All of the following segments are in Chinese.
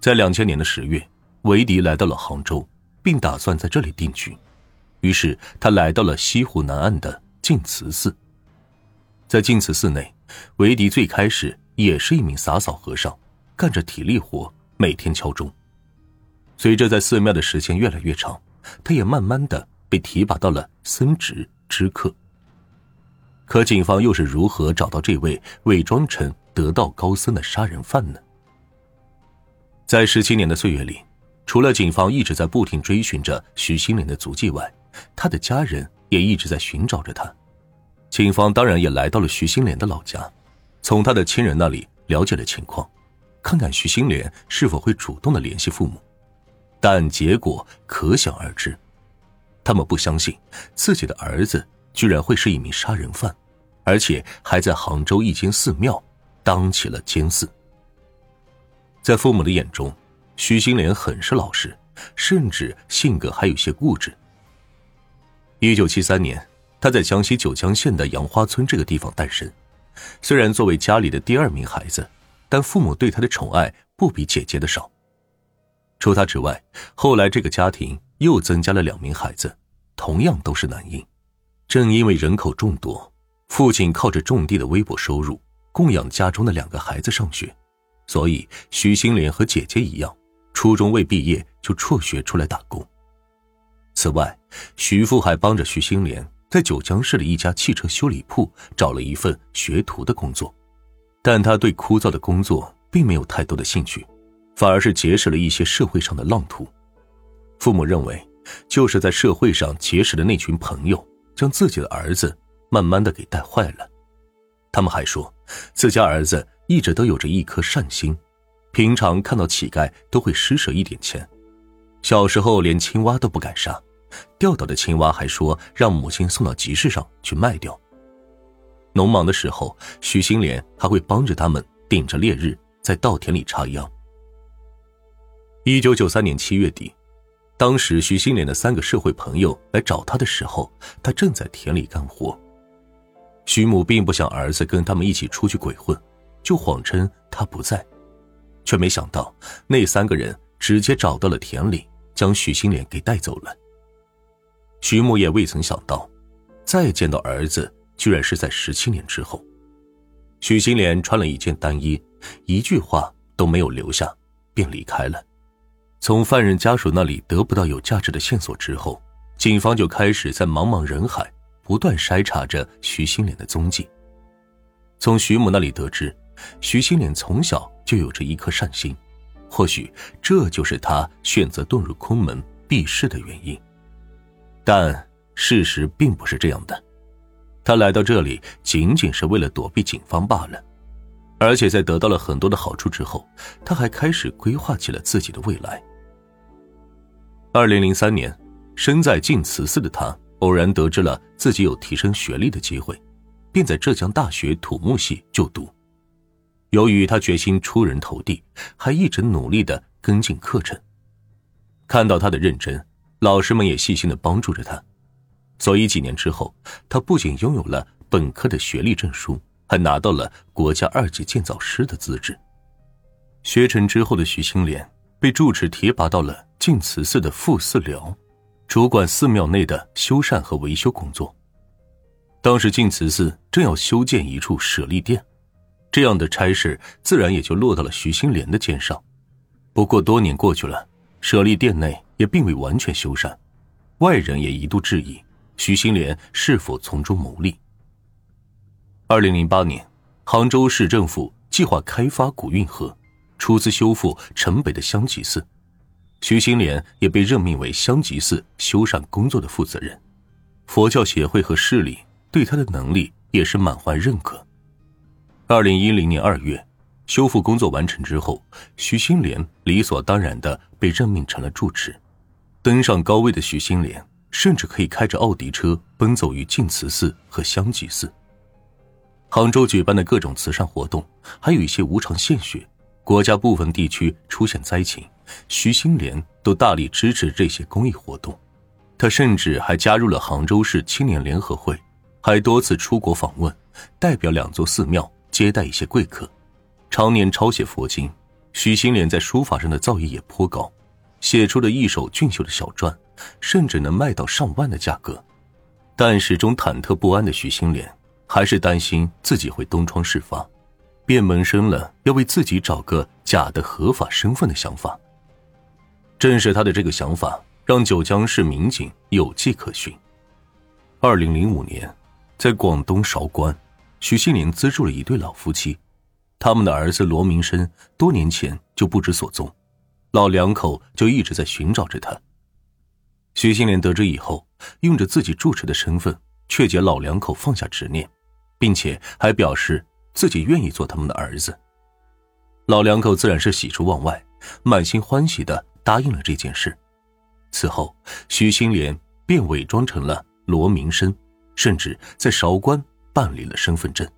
在两千年的十月，韦迪来到了杭州，并打算在这里定居。于是他来到了西湖南岸的净慈寺。在净慈寺内，韦迪最开始也是一名洒扫和尚，干着体力活，每天敲钟。随着在寺庙的时间越来越长，他也慢慢的被提拔到了僧职知客。可警方又是如何找到这位伪装成得道高僧的杀人犯呢？在十七年的岁月里，除了警方一直在不停追寻着徐新莲的足迹外，他的家人也一直在寻找着他。警方当然也来到了徐新莲的老家，从他的亲人那里了解了情况，看看徐新莲是否会主动的联系父母。但结果可想而知，他们不相信自己的儿子居然会是一名杀人犯，而且还在杭州一间寺庙当起了监寺。在父母的眼中，徐新莲很是老实，甚至性格还有些固执。一九七三年，他在江西九江县的杨花村这个地方诞生。虽然作为家里的第二名孩子，但父母对他的宠爱不比姐姐的少。除他之外，后来这个家庭又增加了两名孩子，同样都是男婴。正因为人口众多，父亲靠着种地的微薄收入供养家中的两个孩子上学，所以徐新莲和姐姐一样，初中未毕业就辍学出来打工。此外，徐父还帮着徐新莲在九江市的一家汽车修理铺找了一份学徒的工作，但他对枯燥的工作并没有太多的兴趣。反而是结识了一些社会上的浪徒，父母认为，就是在社会上结识的那群朋友，将自己的儿子慢慢的给带坏了。他们还说，自家儿子一直都有着一颗善心，平常看到乞丐都会施舍一点钱，小时候连青蛙都不敢杀，钓到的青蛙还说让母亲送到集市上去卖掉。农忙的时候，徐新莲还会帮着他们顶着烈日在稻田里插秧。一九九三年七月底，当时徐新莲的三个社会朋友来找他的时候，他正在田里干活。徐母并不想儿子跟他们一起出去鬼混，就谎称他不在，却没想到那三个人直接找到了田里，将徐新莲给带走了。徐母也未曾想到，再见到儿子居然是在十七年之后。徐新莲穿了一件单衣，一句话都没有留下，便离开了。从犯人家属那里得不到有价值的线索之后，警方就开始在茫茫人海不断筛查着徐新莲的踪迹。从徐母那里得知，徐新莲从小就有着一颗善心，或许这就是他选择遁入空门避世的原因。但事实并不是这样的，他来到这里仅仅是为了躲避警方罢了。而且在得到了很多的好处之后，他还开始规划起了自己的未来。二零零三年，身在净慈寺的他偶然得知了自己有提升学历的机会，便在浙江大学土木系就读。由于他决心出人头地，还一直努力的跟进课程。看到他的认真，老师们也细心的帮助着他，所以几年之后，他不仅拥有了本科的学历证书，还拿到了国家二级建造师的资质。学成之后的徐新莲被住持提拔到了。净慈寺的副寺寮，主管寺庙内的修缮和维修工作。当时净慈寺正要修建一处舍利殿，这样的差事自然也就落到了徐新莲的肩上。不过多年过去了，舍利殿内也并未完全修缮，外人也一度质疑徐新莲是否从中牟利。二零零八年，杭州市政府计划开发古运河，出资修复城北的香积寺。徐新莲也被任命为香积寺修缮工作的负责人，佛教协会和市里对他的能力也是满怀认可。二零一零年二月，修复工作完成之后，徐新莲理所当然的被任命成了住持。登上高位的徐新莲，甚至可以开着奥迪车奔走于净慈寺和香积寺。杭州举办的各种慈善活动，还有一些无偿献血，国家部分地区出现灾情。徐新莲都大力支持这些公益活动，他甚至还加入了杭州市青年联合会，还多次出国访问，代表两座寺庙接待一些贵客，常年抄写佛经，许新莲在书法上的造诣也颇高，写出了一手俊秀的小篆，甚至能卖到上万的价格。但始终忐忑不安的许新莲，还是担心自己会东窗事发，便萌生了要为自己找个假的合法身份的想法。正是他的这个想法，让九江市民警有迹可循。二零零五年，在广东韶关，徐新莲资助了一对老夫妻。他们的儿子罗明生多年前就不知所踪，老两口就一直在寻找着他。徐新莲得知以后，用着自己住持的身份劝解老两口放下执念，并且还表示自己愿意做他们的儿子。老两口自然是喜出望外，满心欢喜的答应了这件事。此后，徐新莲便伪装成了罗明生，甚至在韶关办理了身份证。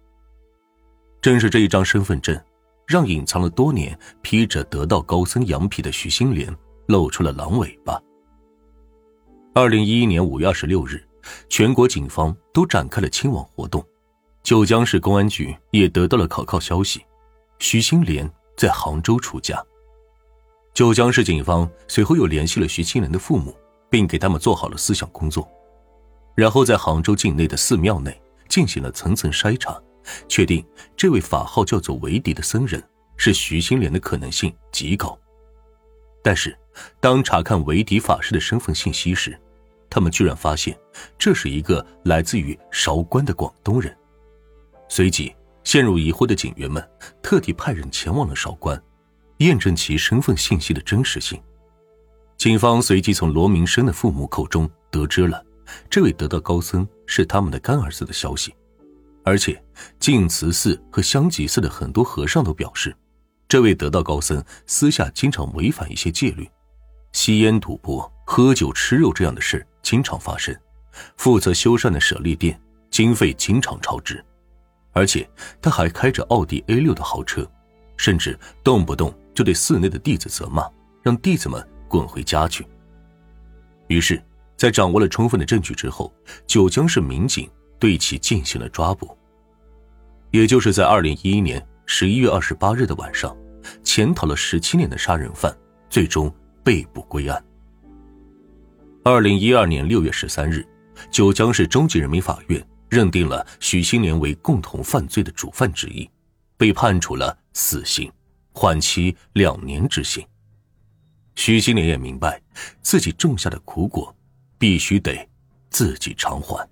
正是这一张身份证，让隐藏了多年、披着得道高僧羊皮的徐新莲露出了狼尾巴。二零一一年五月二十六日，全国警方都展开了清网活动，九江市公安局也得到了可靠消息：徐新莲在杭州出家。九江市警方随后又联系了徐新莲的父母，并给他们做好了思想工作，然后在杭州境内的寺庙内进行了层层筛查。确定这位法号叫做维迪的僧人是徐新莲的可能性极高，但是当查看维迪法师的身份信息时，他们居然发现这是一个来自于韶关的广东人。随即，陷入疑惑的警员们特地派人前往了韶关，验证其身份信息的真实性。警方随即从罗明生的父母口中得知了这位得道高僧是他们的干儿子的消息。而且，净慈寺和香吉寺的很多和尚都表示，这位得道高僧私下经常违反一些戒律，吸烟、赌博、喝酒、吃肉这样的事经常发生。负责修缮的舍利店经费经常超支，而且他还开着奥迪 A 六的豪车，甚至动不动就对寺内的弟子责骂，让弟子们滚回家去。于是，在掌握了充分的证据之后，九江市民警。对其进行了抓捕，也就是在二零一一年十一月二十八日的晚上，潜逃了十七年的杀人犯最终被捕归案。二零一二年六月十三日，九江市中级人民法院认定了许新莲为共同犯罪的主犯之一，被判处了死刑，缓期两年执行。许新莲也明白，自己种下的苦果，必须得自己偿还。